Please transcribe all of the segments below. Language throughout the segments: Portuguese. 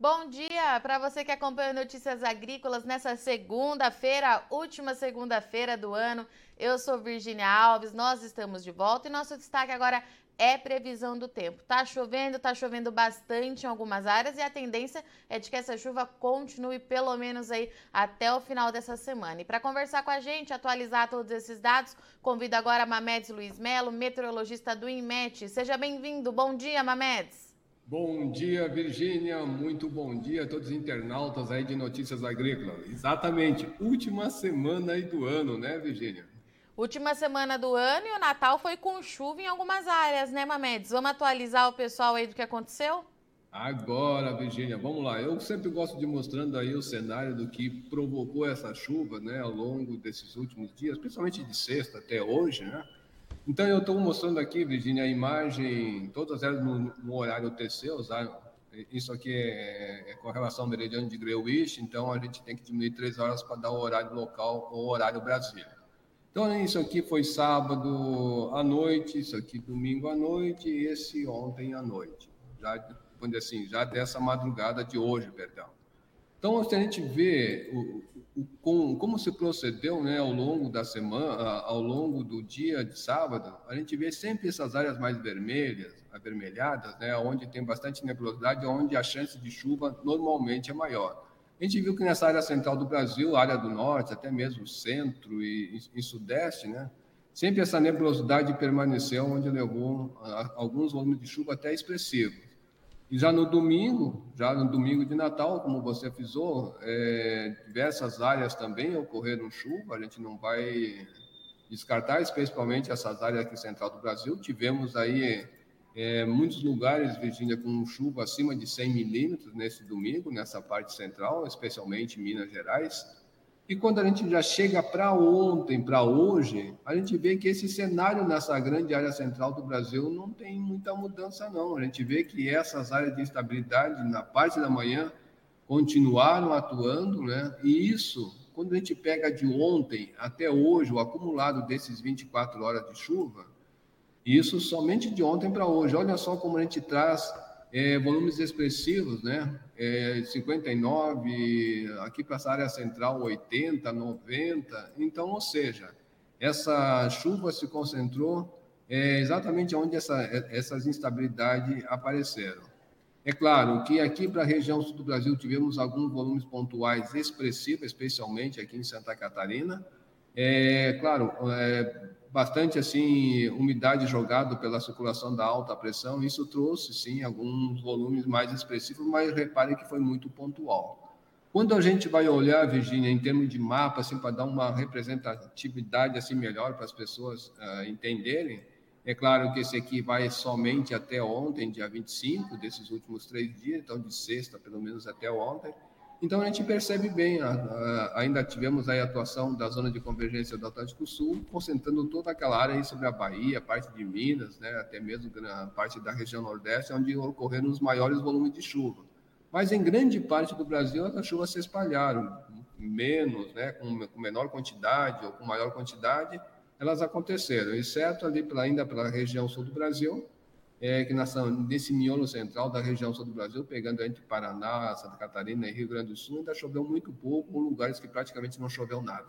Bom dia para você que acompanha Notícias Agrícolas nessa segunda-feira, última segunda-feira do ano. Eu sou Virginia Alves, nós estamos de volta e nosso destaque agora é previsão do tempo. Tá chovendo, tá chovendo bastante em algumas áreas e a tendência é de que essa chuva continue pelo menos aí até o final dessa semana. E para conversar com a gente, atualizar todos esses dados, convido agora a Mamedes Luiz Melo, meteorologista do INMET. Seja bem-vindo. Bom dia, Mamedes. Bom dia, Virgínia. Muito bom dia a todos os internautas aí de Notícias Agrícolas. Exatamente, última semana aí do ano, né, Virgínia? Última semana do ano e o Natal foi com chuva em algumas áreas, né, Mamedes? Vamos atualizar o pessoal aí do que aconteceu? Agora, Virgínia, vamos lá. Eu sempre gosto de mostrando aí o cenário do que provocou essa chuva, né, ao longo desses últimos dias, principalmente de sexta até hoje, né? Então, eu estou mostrando aqui, Virginia, a imagem, todas elas no, no horário TC, usar, isso aqui é, é, com relação ao meridiano de Greenwich, então a gente tem que diminuir três horas para dar o horário local ou horário Brasil. Então, isso aqui foi sábado à noite, isso aqui domingo à noite e esse ontem à noite. Já, assim, já dessa madrugada de hoje, perdão. Então, se a gente vê o, com, como se procedeu né, ao longo da semana, ao longo do dia de sábado, a gente vê sempre essas áreas mais vermelhas, avermelhadas, né, onde tem bastante nebulosidade, onde a chance de chuva normalmente é maior. A gente viu que nessa área central do Brasil, área do norte, até mesmo centro e, e, e sudeste, né, sempre essa nebulosidade permaneceu, onde levou a, alguns volumes de chuva até expressivos. E já no domingo, já no domingo de Natal, como você frisou, é, diversas áreas também ocorreram chuva, a gente não vai descartar, especialmente essas áreas aqui central do Brasil. Tivemos aí é, muitos lugares, Virgínia, com chuva acima de 100 milímetros nesse domingo, nessa parte central, especialmente Minas Gerais. E quando a gente já chega para ontem, para hoje, a gente vê que esse cenário nessa grande área central do Brasil não tem muita mudança, não. A gente vê que essas áreas de instabilidade na parte da manhã continuaram atuando, né? E isso, quando a gente pega de ontem até hoje, o acumulado desses 24 horas de chuva, isso somente de ontem para hoje. Olha só como a gente traz é, volumes expressivos, né? É, 59, aqui para essa área central 80, 90. Então, ou seja, essa chuva se concentrou é, exatamente onde essa, essas instabilidades apareceram. É claro que aqui para a região sul do Brasil tivemos alguns volumes pontuais expressivos, especialmente aqui em Santa Catarina. É claro, é, bastante assim umidade jogado pela circulação da alta pressão, isso trouxe sim alguns volumes mais expressivos, mas repare que foi muito pontual. Quando a gente vai olhar, Virginia, em termos de mapa, assim, para dar uma representatividade assim melhor para as pessoas uh, entenderem, é claro que esse aqui vai somente até ontem, dia 25, desses últimos três dias, então de sexta, pelo menos até ontem. Então a gente percebe bem, a, a, ainda tivemos aí a atuação da zona de convergência do Atlântico Sul, concentrando toda aquela área aí sobre a Bahia, parte de Minas, né, até mesmo a parte da região Nordeste, onde ocorreram os maiores volumes de chuva. Mas em grande parte do Brasil as chuvas se espalharam, menos, né, com, com menor quantidade ou com maior quantidade, elas aconteceram, exceto ali pra, ainda pela região sul do Brasil, é, que nessa, nesse miolo central da região sul do Brasil, pegando entre Paraná, Santa Catarina e Rio Grande do Sul, ainda choveu muito pouco, lugares que praticamente não choveu nada.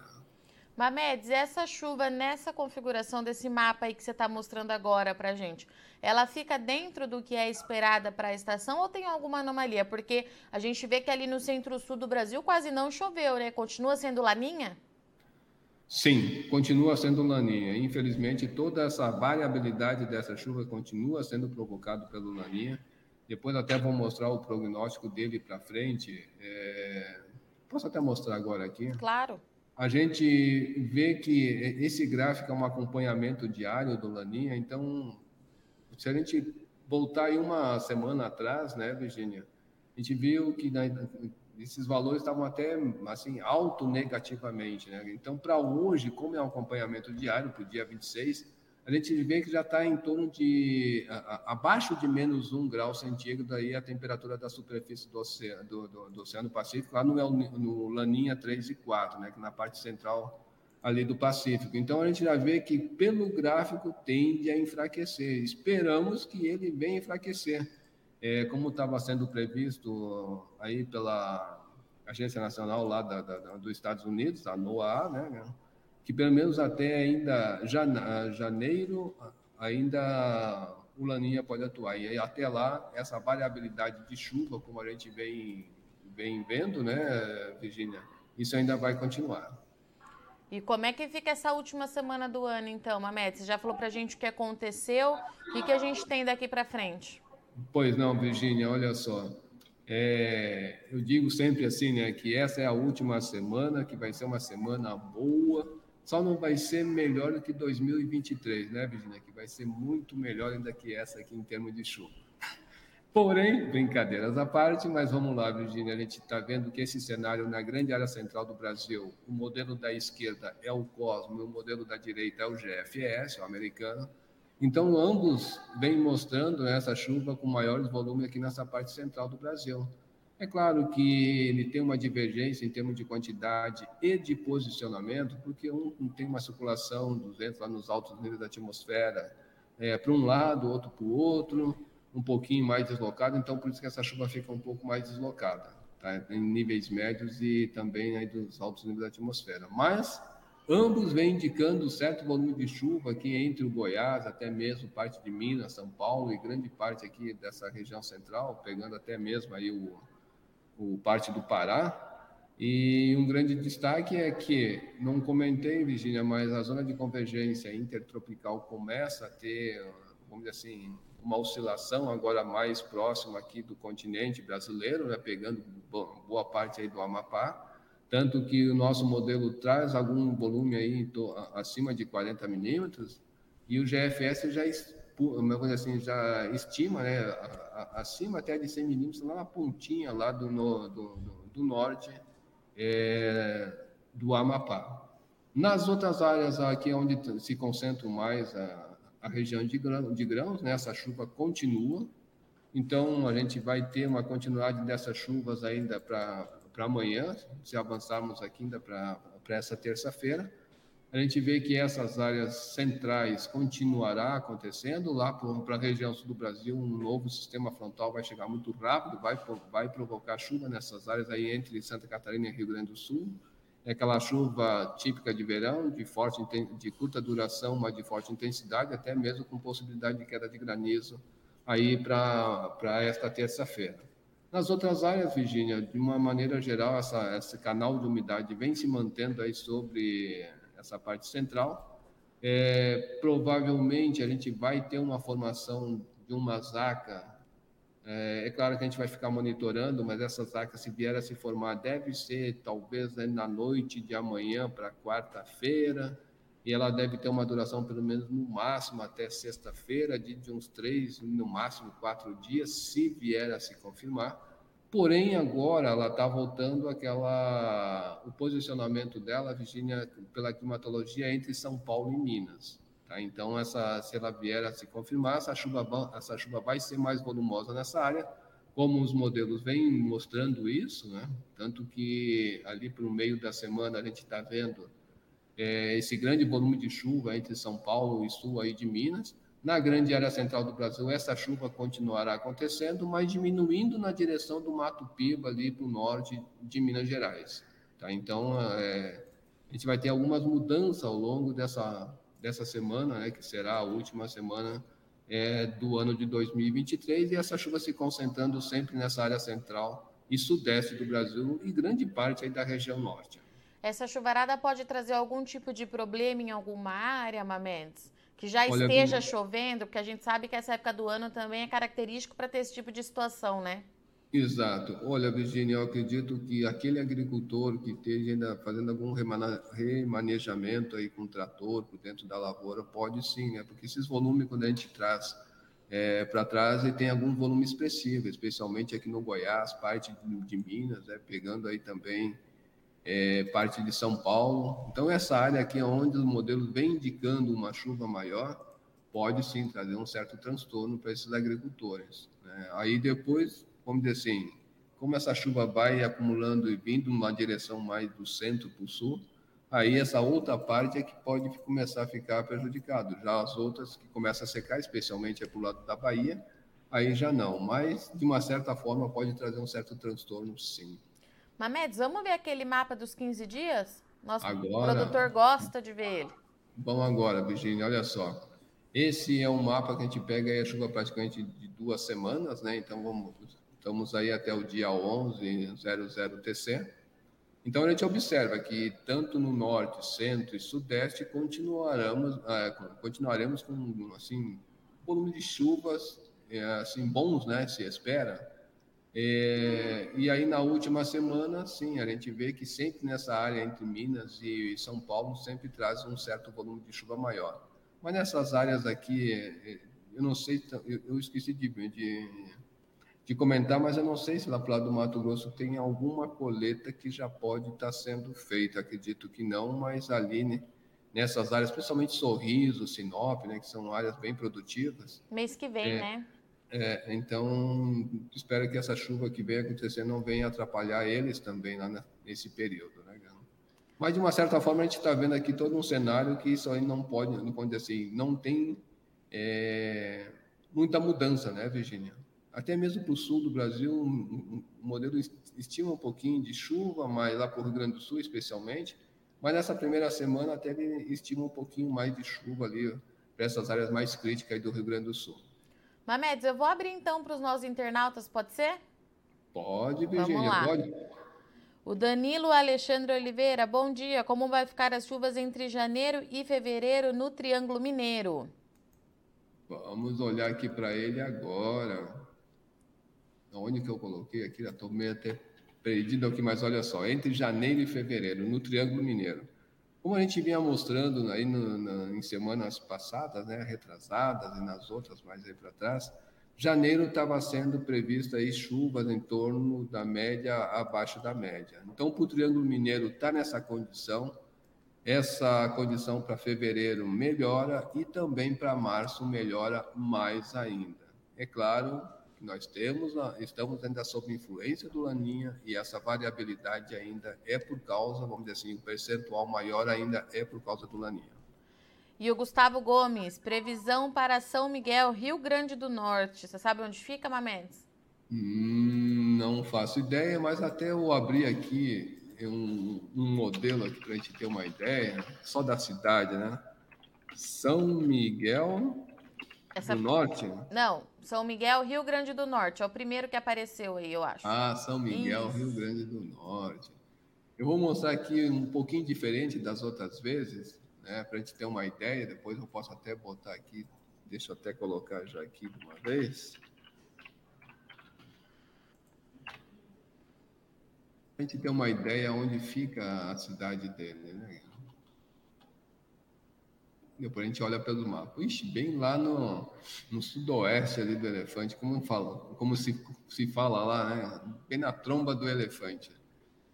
Mamedes, essa chuva nessa configuração desse mapa aí que você está mostrando agora para gente, ela fica dentro do que é esperada para a estação ou tem alguma anomalia? Porque a gente vê que ali no centro-sul do Brasil quase não choveu, né? Continua sendo laninha? Sim, continua sendo laninha. Infelizmente, toda essa variabilidade dessa chuva continua sendo provocada pelo laninha. Depois até vou mostrar o prognóstico dele para frente. É... Posso até mostrar agora aqui? Claro. A gente vê que esse gráfico é um acompanhamento diário do laninha. Então, se a gente voltar aí uma semana atrás, né, Virginia, a gente viu que esses valores estavam até assim alto negativamente, né? Então, para hoje, como é um acompanhamento diário para o dia 26, a gente vê que já está em torno de a, a, abaixo de menos um grau centígrado aí a temperatura da superfície do oceano, do, do, do oceano Pacífico, lá no, no Laninha 3 e 4, né? Que na parte central ali do Pacífico. Então a gente já vê que pelo gráfico tende a enfraquecer. Esperamos que ele venha enfraquecer é, como estava sendo previsto aí pela Agência Nacional lá da, da, dos Estados Unidos, a NOAA, né, que pelo menos até ainda janeiro, ainda o Laninha pode atuar. E até lá, essa variabilidade de chuva, como a gente vem, vem vendo, né, Virginia, isso ainda vai continuar. E como é que fica essa última semana do ano, então, Mamed? Você já falou para a gente o que aconteceu o que a gente tem daqui para frente? Pois não, Virginia, olha só. É, eu digo sempre assim, né, que essa é a última semana, que vai ser uma semana boa, só não vai ser melhor do que 2023, né, Virginia? Que vai ser muito melhor ainda que essa aqui em termos de chuva. Porém, brincadeiras à parte, mas vamos lá, Virginia, a gente está vendo que esse cenário na grande área central do Brasil, o modelo da esquerda é o Cosmo o modelo da direita é o GFS, o americano, então, ambos vêm mostrando essa chuva com maiores volumes aqui nessa parte central do Brasil. É claro que ele tem uma divergência em termos de quantidade e de posicionamento, porque um tem uma circulação dos ventos lá nos altos níveis da atmosfera é, para um lado, outro para o outro, um pouquinho mais deslocado, então por isso que essa chuva fica um pouco mais deslocada, tá? em níveis médios e também aí dos altos níveis da atmosfera. Mas Ambos vêm indicando certo volume de chuva aqui entre o Goiás, até mesmo parte de Minas, São Paulo e grande parte aqui dessa região central, pegando até mesmo aí o, o parte do Pará. E um grande destaque é que, não comentei, Virginia, mas a zona de convergência intertropical começa a ter, vamos dizer assim, uma oscilação agora mais próxima aqui do continente brasileiro, né, pegando boa parte aí do Amapá tanto que o nosso modelo traz algum volume aí acima de 40 milímetros e o GFS já, assim, já estima né, acima até de 100 milímetros lá na pontinha lá do, no, do, do, norte é, do Amapá. Nas outras áreas aqui onde se concentra mais a, a região de, grão, de grãos, né, essa chuva continua, então a gente vai ter uma continuidade dessas chuvas ainda para para amanhã, se avançarmos aqui ainda para essa terça-feira, a gente vê que essas áreas centrais continuará acontecendo. Lá para a região sul do Brasil, um novo sistema frontal vai chegar muito rápido, vai, vai provocar chuva nessas áreas aí entre Santa Catarina e Rio Grande do Sul. É aquela chuva típica de verão, de, forte, de curta duração, mas de forte intensidade, até mesmo com possibilidade de queda de granizo aí para esta terça-feira. Nas outras áreas, Virginia, de uma maneira geral, essa, esse canal de umidade vem se mantendo aí sobre essa parte central. É, provavelmente a gente vai ter uma formação de uma zaca. É, é, claro que a gente vai ficar monitorando, mas essa zaca, se vier a se formar, deve ser talvez né, na noite de amanhã para quarta-feira, e ela deve ter uma duração pelo menos no máximo até sexta-feira, de, de uns três, no máximo quatro dias, se vier a se confirmar. Porém, agora ela está voltando aquela o posicionamento dela, Virginia, pela climatologia entre São Paulo e Minas. Tá? Então, essa, se ela vier a se confirmar, essa chuva, essa chuva vai ser mais volumosa nessa área, como os modelos vêm mostrando isso, né? Tanto que ali para o meio da semana a gente está vendo é, esse grande volume de chuva entre São Paulo e sul aí de Minas. Na grande área central do Brasil, essa chuva continuará acontecendo, mas diminuindo na direção do Mato Piba, ali para o norte de Minas Gerais. Tá? Então, é, a gente vai ter algumas mudanças ao longo dessa, dessa semana, né, que será a última semana é, do ano de 2023, e essa chuva se concentrando sempre nessa área central e sudeste do Brasil e grande parte aí da região norte. Essa chuvarada pode trazer algum tipo de problema em alguma área, Mamedes? Que já Olha, esteja chovendo, porque a gente sabe que essa época do ano também é característico para ter esse tipo de situação, né? Exato. Olha, Virginia, eu acredito que aquele agricultor que esteja ainda fazendo algum remanejamento aí com trator por dentro da lavoura, pode sim, né? Porque esses volumes, quando a gente traz é, para trás, ele tem algum volume expressivo, especialmente aqui no Goiás, parte de, de Minas, né? pegando aí também é, parte de São Paulo. Então, essa área aqui, é onde o modelo vem indicando uma chuva maior, pode sim trazer um certo transtorno para esses agricultores. Né? Aí depois, vamos dizer assim, como essa chuva vai acumulando e vindo numa direção mais do centro para o sul, aí essa outra parte é que pode começar a ficar prejudicado. Já as outras que começam a secar, especialmente é para o lado da Bahia, aí já não. Mas, de uma certa forma, pode trazer um certo transtorno, sim. Mamedes, vamos ver aquele mapa dos 15 dias? Nosso agora, produtor gosta de ver ele. Vamos agora, Virginia, olha só. Esse é um mapa que a gente pega aí a chuva praticamente de duas semanas, né? Então, vamos, estamos aí até o dia 11, 00 TC. Então, a gente observa que tanto no norte, centro e sudeste continuaremos, é, continuaremos com, assim, volume de chuvas, é, assim, bons, né? Se espera. É, e aí, na última semana, sim, a gente vê que sempre nessa área entre Minas e São Paulo sempre traz um certo volume de chuva maior. Mas nessas áreas aqui, é, eu não sei, eu esqueci de, de de comentar, mas eu não sei se lá para do Mato Grosso tem alguma coleta que já pode estar tá sendo feita. Acredito que não, mas ali né, nessas áreas, principalmente Sorriso, Sinop, né, que são áreas bem produtivas. Mês que vem, é, né? É, então, espero que essa chuva que vem acontecer não venha atrapalhar eles também lá nesse período, né? Mas de uma certa forma a gente está vendo aqui todo um cenário que isso aí não pode, não pode assim, não tem é, muita mudança, né, Virginia? até mesmo para o sul do Brasil, o modelo estima um pouquinho de chuva, mas lá para o Rio Grande do Sul especialmente, mas nessa primeira semana até ele estima um pouquinho mais de chuva ali para essas áreas mais críticas do Rio Grande do Sul. Mamedes, eu vou abrir então para os nossos internautas, pode ser? Pode, Virginia, pode. O Danilo Alexandre Oliveira, bom dia. Como vai ficar as chuvas entre janeiro e fevereiro no Triângulo Mineiro? Vamos olhar aqui para ele agora onde que eu coloquei aqui, já estou meio até perdido aqui, mas olha só, entre janeiro e fevereiro, no Triângulo Mineiro. Como a gente vinha mostrando aí no, em semanas passadas, né, retrasadas e nas outras mais aí para trás, janeiro estava sendo previsto aí chuvas em torno da média abaixo da média. Então, para o Triângulo Mineiro está nessa condição, essa condição para fevereiro melhora e também para março melhora mais ainda. É claro, nós temos, estamos ainda sob influência do Laninha e essa variabilidade ainda é por causa, vamos dizer assim, o percentual maior ainda é por causa do Laninha. E o Gustavo Gomes, previsão para São Miguel, Rio Grande do Norte. Você sabe onde fica, Mamedes? Hum, não faço ideia, mas até eu abri aqui um, um modelo aqui para a gente ter uma ideia, só da cidade, né? São Miguel Essa... do Norte? Não, são Miguel, Rio Grande do Norte. É o primeiro que apareceu aí, eu acho. Ah, São Miguel, Isso. Rio Grande do Norte. Eu vou mostrar aqui um pouquinho diferente das outras vezes, né, para a gente ter uma ideia. Depois eu posso até botar aqui, deixa eu até colocar já aqui de uma vez. A gente ter uma ideia onde fica a cidade dele, né? Depois a gente olha pelo mapa. Ixi, bem lá no, no sudoeste ali do elefante, como, fala, como se, se fala lá, né? bem na tromba do elefante.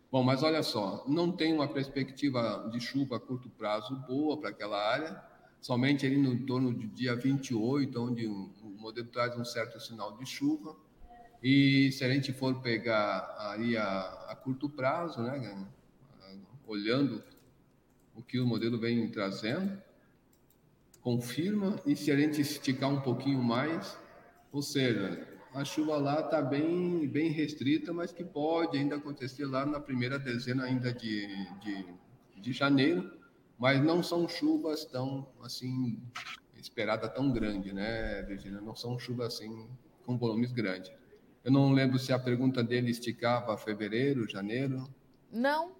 Bom, mas olha só, não tem uma perspectiva de chuva a curto prazo boa para aquela área, somente ali no torno do dia 28, onde o, modelo traz um certo sinal de chuva. E se a gente for pegar aí a, a curto prazo, né, olhando o que o modelo vem trazendo, confirma, e se a gente esticar um pouquinho mais, ou seja, a chuva lá está bem, bem restrita, mas que pode ainda acontecer lá na primeira dezena ainda de, de, de janeiro, mas não são chuvas tão, assim, esperada tão grande, né, Virginia? Não são chuvas, assim, com volumes grandes. Eu não lembro se a pergunta dele esticava fevereiro, janeiro. Não,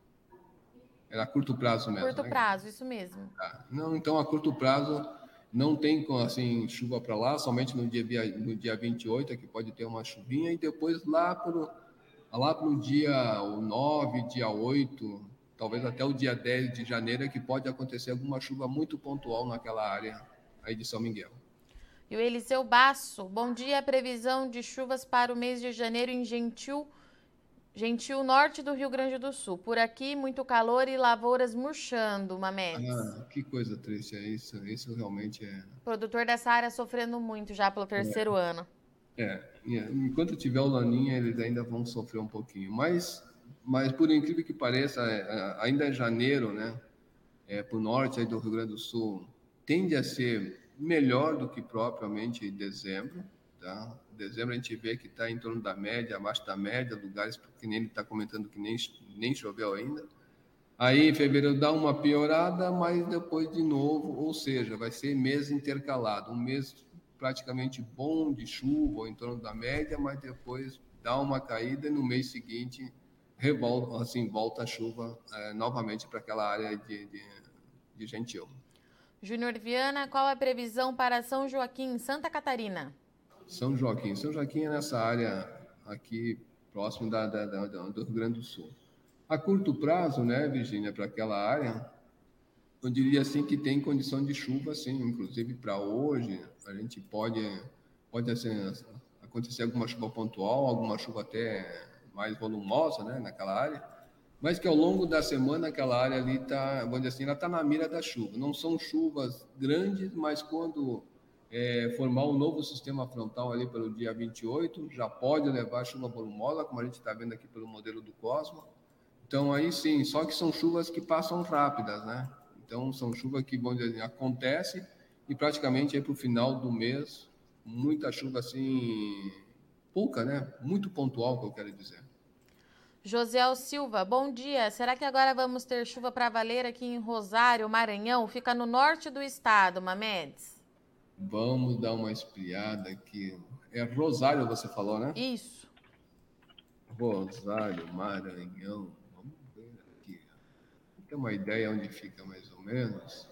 era a curto prazo mesmo. Curto né? prazo, isso mesmo. Tá. Não, então a curto prazo não tem assim chuva para lá, somente no dia no dia 28 é que pode ter uma chuvinha e depois lá pro lá pro dia o 9, dia 8, talvez até o dia 10 de janeiro é que pode acontecer alguma chuva muito pontual naquela área aí de São Miguel. E o Eliseu Basso, bom dia, previsão de chuvas para o mês de janeiro em Gentil, Gentil Norte do Rio Grande do Sul. Por aqui, muito calor e lavouras murchando, Mamedes. Ah, que coisa triste é isso. Isso realmente é. O produtor dessa área sofrendo muito já pelo terceiro é. ano. É, enquanto tiver o Laninha, eles ainda vão sofrer um pouquinho. Mas, mas por incrível que pareça, é, é, ainda é janeiro, né? É, para o norte aí do Rio Grande do Sul, tende a ser melhor do que propriamente dezembro Tá? Dezembro a gente vê que está em torno da média, abaixo da média, lugares que nem ele está comentando que nem, nem choveu ainda. Aí em fevereiro dá uma piorada, mas depois de novo, ou seja, vai ser mês intercalado, um mês praticamente bom de chuva, ou em torno da média, mas depois dá uma caída e no mês seguinte revolta, assim, volta a chuva é, novamente para aquela área de, de, de Gentil. Júnior Viana, qual a previsão para São Joaquim, Santa Catarina? São Joaquim. São Joaquim é nessa área aqui próximo da, da, da, do Rio Grande do Sul. A curto prazo, né, Virgínia, para aquela área, eu diria assim que tem condição de chuva, sim. Inclusive para hoje, a gente pode, pode assim, acontecer alguma chuva pontual, alguma chuva até mais volumosa, né, naquela área mas que ao longo da semana aquela área ali está, vamos dizer assim, ela está na mira da chuva. Não são chuvas grandes, mas quando é, formar um novo sistema frontal ali pelo dia 28, já pode levar chuva volumosa, como a gente está vendo aqui pelo modelo do Cosmo. Então aí sim, só que são chuvas que passam rápidas, né? Então são chuvas que, vamos dizer, assim, acontece e praticamente aí para o final do mês, muita chuva assim, pouca, né? Muito pontual, que eu quero dizer. Josiel Silva, bom dia. Será que agora vamos ter chuva para valer aqui em Rosário, Maranhão? Fica no norte do estado, Mamedes. Vamos dar uma espiada aqui. É Rosário, você falou, né? Isso. Rosário, Maranhão. Vamos ver aqui. Tem uma ideia onde fica mais ou menos?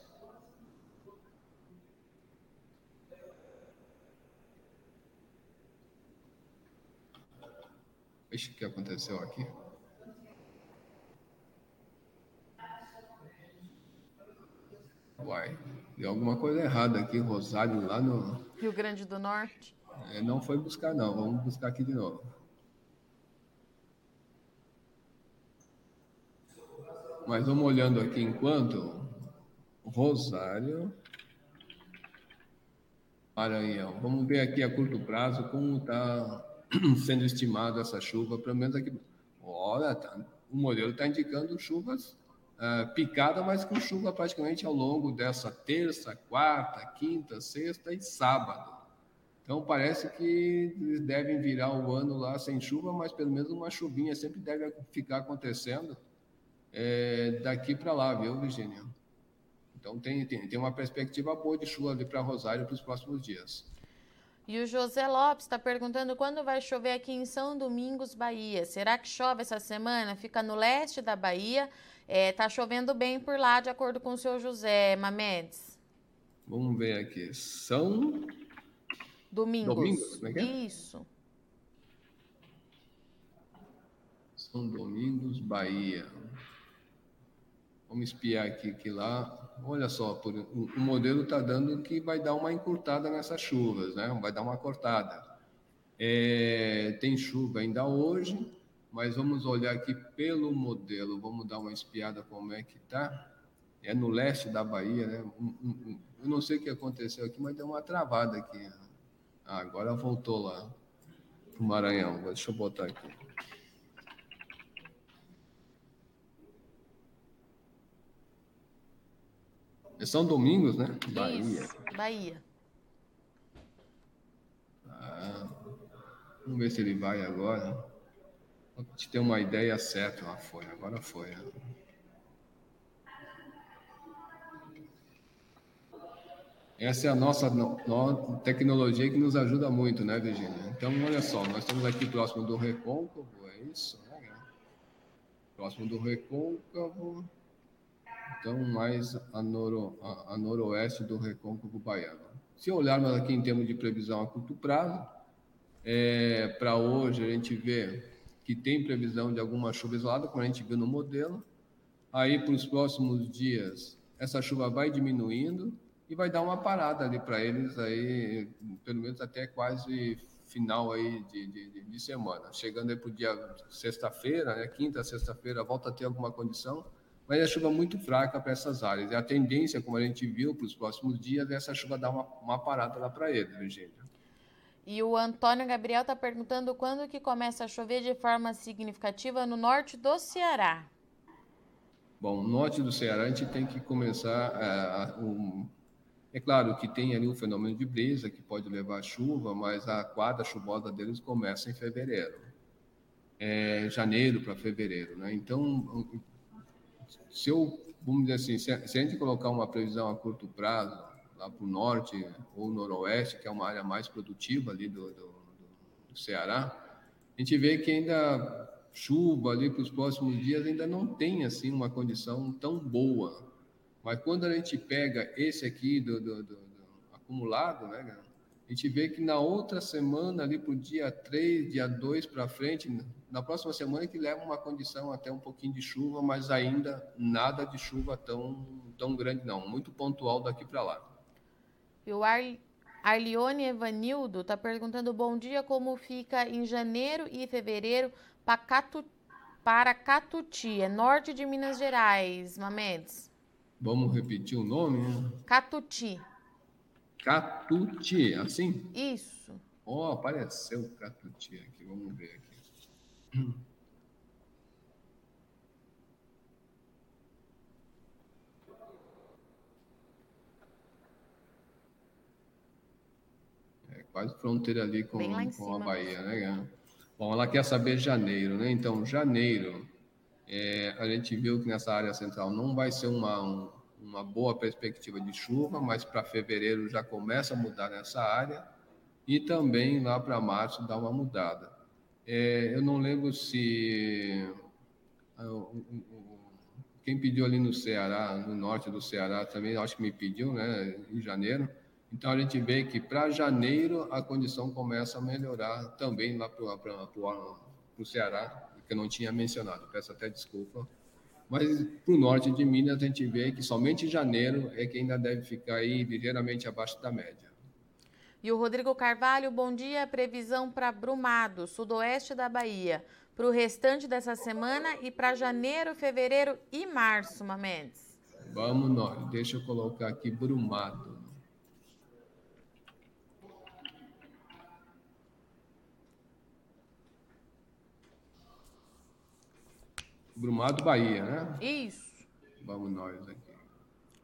Deixa o que aconteceu aqui. Uai, deu alguma coisa errada aqui, Rosário, lá no. Rio Grande do Norte. É, não foi buscar, não. Vamos buscar aqui de novo. Mas vamos olhando aqui enquanto. Rosário. Maranhão. Vamos ver aqui a curto prazo como está sendo estimado essa chuva, pelo menos aqui. Olha, tá, o modelo está indicando chuvas uh, picada, mas com chuva praticamente ao longo dessa terça, quarta, quinta, sexta e sábado. Então parece que eles devem virar o ano lá sem chuva, mas pelo menos uma chuvinha sempre deve ficar acontecendo é, daqui para lá, viu, Virginia? Então tem, tem, tem uma perspectiva boa de chuva ali para Rosário para os próximos dias. E o José Lopes está perguntando quando vai chover aqui em São Domingos, Bahia. Será que chove essa semana? Fica no leste da Bahia. É, tá chovendo bem por lá, de acordo com o seu José Mamedes. Vamos ver aqui. São Domingos. Domingos, como é que é? Isso. São Domingos, Bahia. Vamos espiar aqui que lá olha só, por, o, o, modelo está dando que vai dar uma encurtada nessas chuvas, né? vai dar uma cortada. É, tem chuva ainda hoje, mas vamos olhar aqui pelo modelo, vamos dar uma espiada como é que está. É no leste da Bahia, né? Eu não sei o que aconteceu aqui, mas deu uma travada aqui. Ah, agora voltou lá para o Maranhão. Deixa eu botar aqui. São Domingos, né? Bahia. Isso, Bahia. Ah, vamos ver se ele vai agora. Pra te ter uma ideia certa. Ah, foi, agora foi. Né? Essa é a nossa no, no, tecnologia que nos ajuda muito, né, Virginia? Então, olha só, nós estamos aqui próximo do Recôncavo, é isso, né? Próximo do Recôncavo então mais a, noro, a, a noroeste do recôncavo baiano. Se olharmos aqui em termos de previsão a curto prazo, é, para hoje a gente vê que tem previsão de alguma chuva isolada, como a gente viu no modelo. Aí para os próximos dias essa chuva vai diminuindo e vai dar uma parada ali para eles aí, pelo menos até quase final aí de, de, de semana. Chegando aí para o dia sexta-feira, né, quinta, sexta-feira, volta a ter alguma condição mas é chuva muito fraca para essas áreas. E a tendência, como a gente viu para os próximos dias, é essa chuva dar uma, uma parada lá para ele, Virgínia. E o Antônio Gabriel está perguntando quando que começa a chover de forma significativa no norte do Ceará. Bom, no norte do Ceará a gente tem que começar é, um, É claro que tem ali o fenômeno de brisa, que pode levar chuva, mas a quadra chuvosa deles começa em fevereiro. É, janeiro para fevereiro, né? Então, se eu, vamos dizer assim, se a, se a gente colocar uma previsão a curto prazo, lá para o norte ou noroeste, que é uma área mais produtiva ali do, do, do Ceará, a gente vê que ainda chuva ali para os próximos dias ainda não tem assim uma condição tão boa. Mas quando a gente pega esse aqui do, do, do, do acumulado, né, a gente vê que na outra semana, ali para o dia 3, dia 2 para frente, na próxima semana que leva uma condição até um pouquinho de chuva, mas ainda nada de chuva tão, tão grande não, muito pontual daqui para lá. E o Ar, Arlione Evanildo está perguntando bom dia, como fica em janeiro e fevereiro para Catuti, é norte de Minas Gerais, Mamedes. Vamos repetir o nome? Né? Catuti. Catuti, assim? Isso. Ó, oh, apareceu Catuti aqui, vamos ver aqui. É quase fronteira ali com, com a Bahia, né? Bom, ela quer saber janeiro, né? Então, janeiro, é, a gente viu que nessa área central não vai ser uma, um, uma boa perspectiva de chuva, mas para fevereiro já começa a mudar nessa área e também lá para março dá uma mudada. É, eu não lembro se ah, quem pediu ali no Ceará, no norte do Ceará também, acho que me pediu, né, em janeiro. Então a gente vê que para janeiro a condição começa a melhorar também lá para o Ceará, que eu não tinha mencionado, peço até desculpa. Mas para o norte de Minas a gente vê que somente janeiro é que ainda deve ficar aí ligeiramente abaixo da média. E o Rodrigo Carvalho, bom dia. Previsão para Brumado, sudoeste da Bahia, para o restante dessa semana e para janeiro, fevereiro e março, Mamedes. Vamos nós. Deixa eu colocar aqui Brumado. Brumado, Bahia, né? Isso. Vamos nós aqui.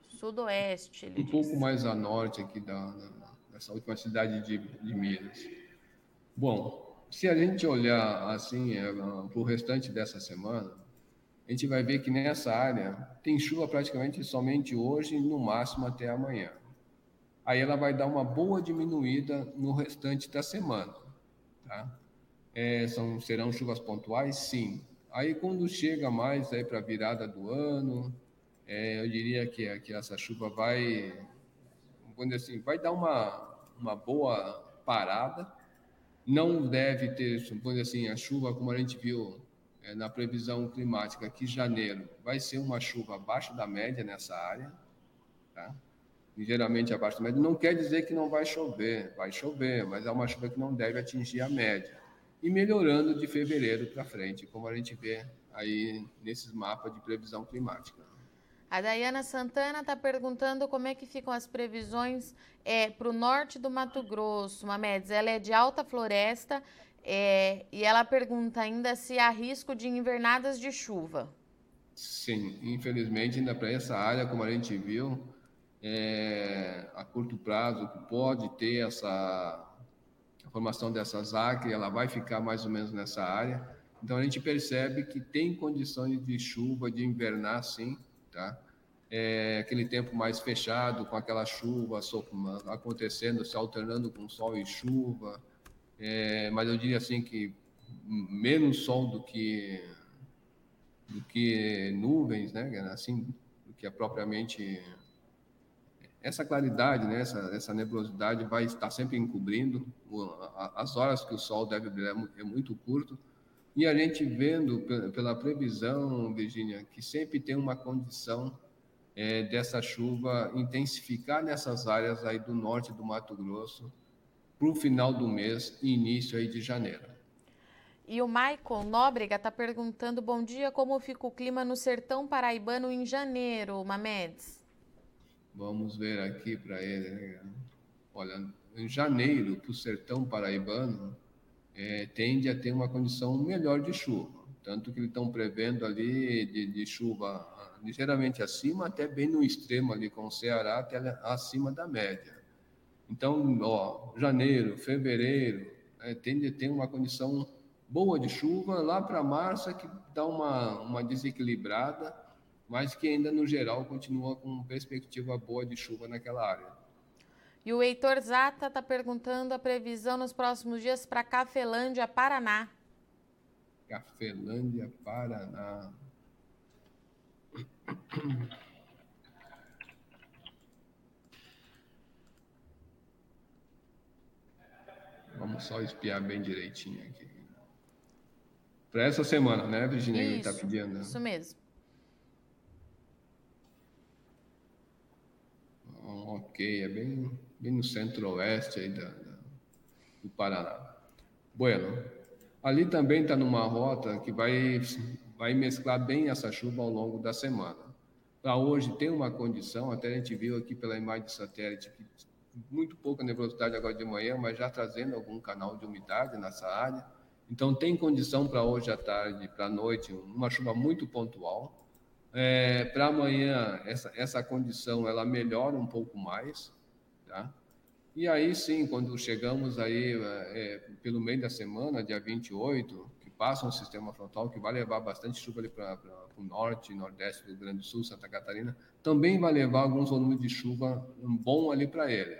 Sudoeste. um diz. pouco mais a norte aqui da, da, dessa última cidade de, de Minas. Bom, se a gente olhar assim é, para o restante dessa semana, a gente vai ver que nessa área tem chuva praticamente somente hoje, no máximo até amanhã. Aí ela vai dar uma boa diminuída no restante da semana. Tá? É, são, serão chuvas pontuais? Sim. Aí quando chega mais aí para a virada do ano, é, eu diria que, que essa chuva vai, vamos assim, vai dar uma, uma boa parada. Não deve ter, vamos assim, a chuva como a gente viu é, na previsão climática que janeiro vai ser uma chuva abaixo da média nessa área, tá? ligeiramente abaixo da média. Não quer dizer que não vai chover, vai chover, mas é uma chuva que não deve atingir a média e melhorando de fevereiro para frente, como a gente vê aí nesses mapas de previsão climática. A Dayana Santana está perguntando como é que ficam as previsões é, para o norte do Mato Grosso, Mamedes. Ela é de alta floresta é, e ela pergunta ainda se há risco de invernadas de chuva. Sim, infelizmente ainda para essa área, como a gente viu, é, a curto prazo pode ter essa formação dessas acres, ela vai ficar mais ou menos nessa área. Então a gente percebe que tem condições de chuva, de invernar sim, tá? É aquele tempo mais fechado, com aquela chuva acontecendo, se alternando com sol e chuva. É, mas eu diria assim que menos sol do que do que nuvens, né? Assim, do que é propriamente essa claridade, né, essa, essa nebulosidade vai estar sempre encobrindo, as horas que o Sol deve brilhar é muito curto, e a gente vendo pela previsão, Virginia, que sempre tem uma condição é, dessa chuva intensificar nessas áreas aí do norte do Mato Grosso para o final do mês e início aí de janeiro. E o Michael Nóbrega está perguntando, bom dia, como fica o clima no sertão paraibano em janeiro, Mamedes? Vamos ver aqui para ele. Né? Olha, em janeiro, para o sertão paraibano, é, tende a ter uma condição melhor de chuva. Tanto que eles estão prevendo ali de, de, chuva ah, ligeiramente acima, até bem no extremo ali com o Ceará, até acima da média. Então, ó, janeiro, fevereiro, é, tende a ter uma condição boa de chuva. Lá para março é que dá uma, uma desequilibrada, mas que ainda no geral continua com perspectiva boa de chuva naquela área. E o Heitor Zata está perguntando a previsão nos próximos dias para Cafelândia, Paraná. Cafelândia, Paraná. Vamos só espiar bem direitinho aqui. Para essa semana, né, Virginia? Tá isso, está pedindo. Isso mesmo. ok, é bem, bem no centro-oeste aí da, da, do Paraná. Bueno, ali também está numa rota que vai, vai mesclar bem essa chuva ao longo da semana. Para hoje tem uma condição, até a gente viu aqui pela imagem de satélite, que muito pouca nebulosidade agora de manhã, mas já trazendo algum canal de umidade nessa área. Então, tem condição para hoje à tarde, para a noite, uma chuva muito pontual. É, para amanhã, essa, essa condição ela melhora um pouco mais. Tá? E aí sim, quando chegamos aí é, pelo meio da semana, dia 28, que passa um sistema frontal que vai levar bastante chuva ali para o norte, nordeste do Rio Grande do Sul, Santa Catarina, também vai levar alguns volumes de chuva um bom ali para ele.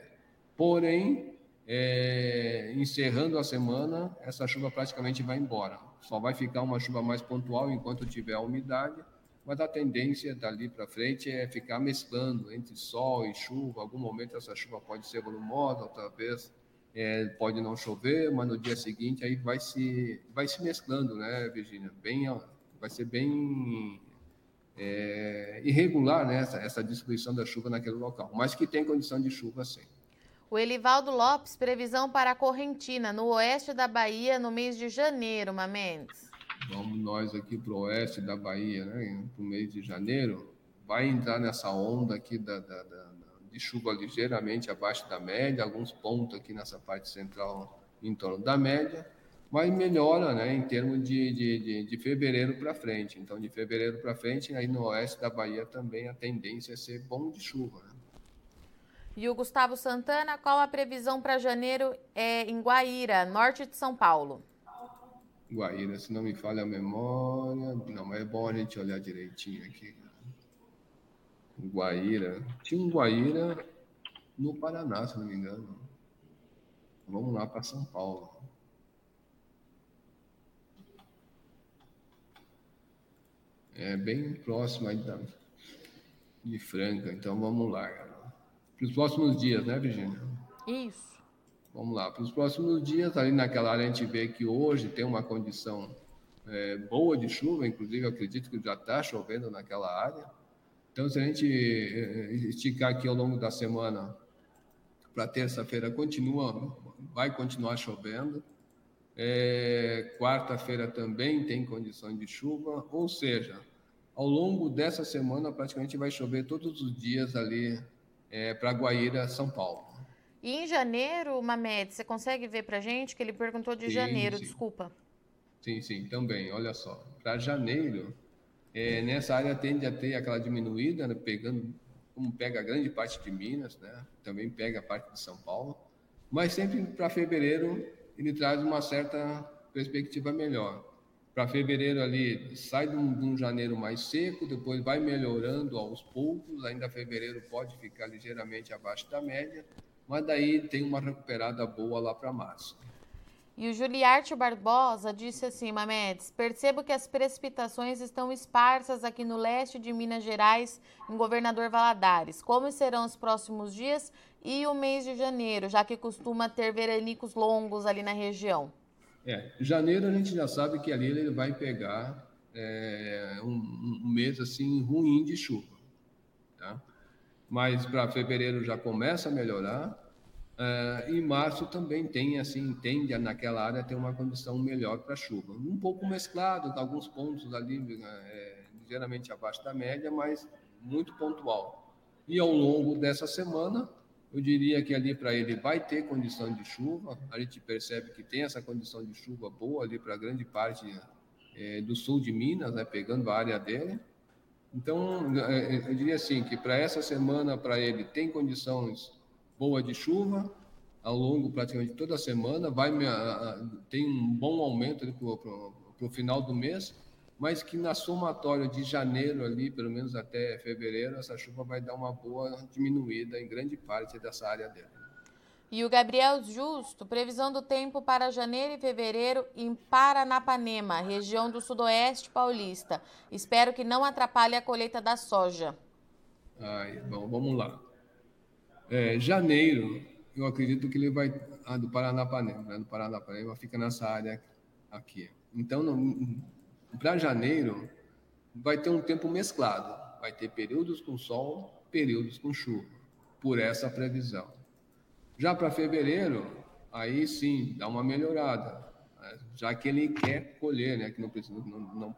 Porém, é, encerrando a semana, essa chuva praticamente vai embora. Só vai ficar uma chuva mais pontual enquanto tiver umidade, mas a tendência dali para frente é ficar mesclando entre sol e chuva. Algum momento essa chuva pode ser volumosa, outra vez é, pode não chover, mas no dia seguinte aí vai se vai se mesclando, né, Virginia? Bem, vai ser bem é, irregular né, essa, essa distribuição da chuva naquele local, mas que tem condição de chuva sim. O Elivaldo Lopes, previsão para a Correntina, no oeste da Bahia, no mês de janeiro, Mamendes. Vamos nós aqui para o oeste da Bahia, né, para o mês de janeiro, vai entrar nessa onda aqui da, da, da, de chuva ligeiramente abaixo da média, alguns pontos aqui nessa parte central em torno da média, mas melhora né, em termos de, de, de, de fevereiro para frente. Então, de fevereiro para frente, aí no oeste da Bahia também a tendência é ser bom de chuva. Né? E o Gustavo Santana, qual a previsão para janeiro é, em Guaíra, norte de São Paulo? Guaíra, se não me falha a memória. Não, é bom a gente olhar direitinho aqui. Guaíra. Tinha um Guaíra no Paraná, se não me engano. Vamos lá para São Paulo. É bem próximo aí da, de Franca, então vamos lá, Para os próximos dias, né, Virginia? Isso. Vamos lá, para os próximos dias, ali naquela área a gente vê que hoje tem uma condição é, boa de chuva, inclusive acredito que já está chovendo naquela área. Então, se a gente é, esticar aqui ao longo da semana, para terça-feira continua, vai continuar chovendo. É, Quarta-feira também tem condição de chuva, ou seja, ao longo dessa semana praticamente vai chover todos os dias ali é, para Guaíra, São Paulo. E em janeiro, Mamed, você consegue ver para gente que ele perguntou de sim, janeiro, sim. desculpa. Sim, sim, também. Olha só, para janeiro, é, nessa área tende a ter aquela diminuída, né, pegando, como pega grande parte de Minas, né, também pega a parte de São Paulo, mas sempre para fevereiro ele traz uma certa perspectiva melhor. Para fevereiro ali sai de um, de um, janeiro mais seco, depois vai melhorando aos poucos, ainda fevereiro pode ficar ligeiramente abaixo da média, mas daí tem uma recuperada boa lá para março. E o Juliarte Barbosa disse assim, Mamedes, percebo que as precipitações estão esparsas aqui no leste de Minas Gerais, em Governador Valadares. Como serão os próximos dias e o mês de janeiro, já que costuma ter veranicos longos ali na região? É, janeiro a gente já sabe que ali ele vai pegar é, um, um mês assim ruim de chuva, tá? Mas para fevereiro já começa a melhorar Uh, e março também tem, assim, tende naquela área ter uma condição melhor para chuva. Um pouco mesclado, alguns pontos ali, é, ligeiramente abaixo da média, mas muito pontual. E ao longo dessa semana, eu diria que ali para ele vai ter condição de chuva. A gente percebe que tem essa condição de chuva boa ali para grande parte é, do sul de Minas, né, pegando a área dele. Então, é, é, eu diria assim que para essa semana, para ele, tem condições boas de chuva, ao longo praticamente toda a semana, vai tem um bom aumento para o final do mês, mas que na somatória de janeiro ali, pelo menos até fevereiro, essa chuva vai dar uma boa diminuída em grande parte dessa área dela. E o Gabriel Justo, previsão do tempo para janeiro e fevereiro em Paranapanema, região do sudoeste paulista. Espero que não atrapalhe a colheita da soja. Ai, bom, vamos lá. É, janeiro, eu acredito que ele vai. Ah, do Paranapanema, né? Do Paranapanema fica nessa área aqui. Então, para janeiro, vai ter um tempo mesclado. Vai ter períodos com sol, períodos com chuva, por essa previsão. Já para fevereiro, aí sim, dá uma melhorada, né? já que ele quer colher, né? Que não, precisa, não, não,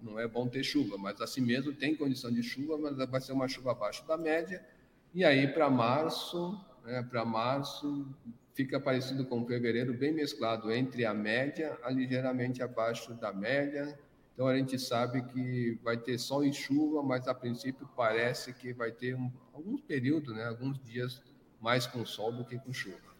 não é bom ter chuva, mas assim mesmo tem condição de chuva, mas vai ser uma chuva abaixo da média. E aí para março, né? Para março fica parecido com fevereiro, bem mesclado entre a média, a ligeiramente abaixo da média. Então a gente sabe que vai ter sol e chuva, mas a princípio parece que vai ter um, alguns períodos, né? Alguns dias mais com sol do que com chuva.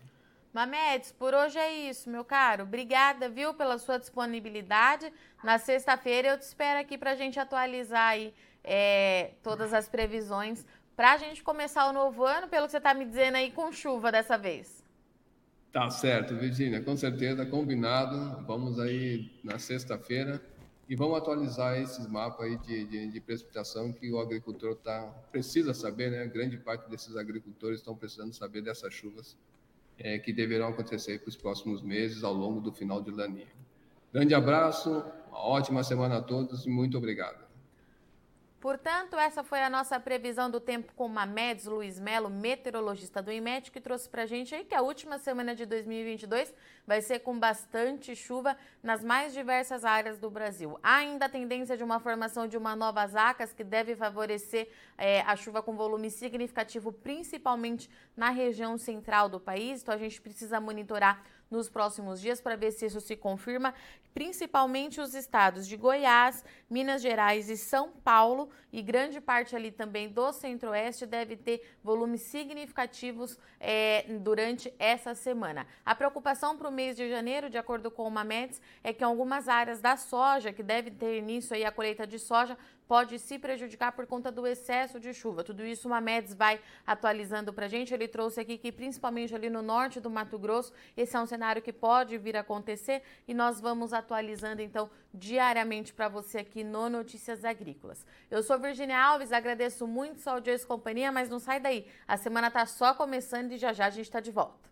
Mamedes, por hoje é isso, meu caro. Obrigada, viu, pela sua disponibilidade. Na sexta-feira eu te espero aqui para a gente atualizar aí é, todas as previsões para a gente começar o novo ano, pelo que você está me dizendo aí, com chuva dessa vez. Tá certo, Virginia, com certeza, combinado. Vamos aí na sexta-feira e vamos atualizar esses mapas aí de, de, de precipitação que o agricultor tá, precisa saber, né? Grande parte desses agricultores estão precisando saber dessas chuvas é, que deverão acontecer para os próximos meses, ao longo do final de laninha. Grande abraço, ótima semana a todos e muito obrigado. Portanto, essa foi a nossa previsão do tempo com Mamedes Luiz Melo, meteorologista do IMET, que trouxe para a gente aí que a última semana de 2022 vai ser com bastante chuva nas mais diversas áreas do Brasil. Há ainda a tendência de uma formação de uma nova zacas que deve favorecer é, a chuva com volume significativo, principalmente na região central do país. Então, a gente precisa monitorar nos próximos dias para ver se isso se confirma, principalmente os estados de Goiás, Minas Gerais e São Paulo e grande parte ali também do Centro-Oeste deve ter volumes significativos é, durante essa semana. A preocupação para o mês de janeiro, de acordo com o Mamedes, é que algumas áreas da soja, que deve ter início aí a colheita de soja, pode se prejudicar por conta do excesso de chuva. Tudo isso o Mamedes vai atualizando para a gente. Ele trouxe aqui que principalmente ali no norte do Mato Grosso, esse é um cenário que pode vir a acontecer e nós vamos atualizando então diariamente para você aqui no Notícias Agrícolas. Eu sou Virginia Alves, agradeço muito sua audiência e companhia, mas não sai daí. A semana está só começando e já já a gente está de volta.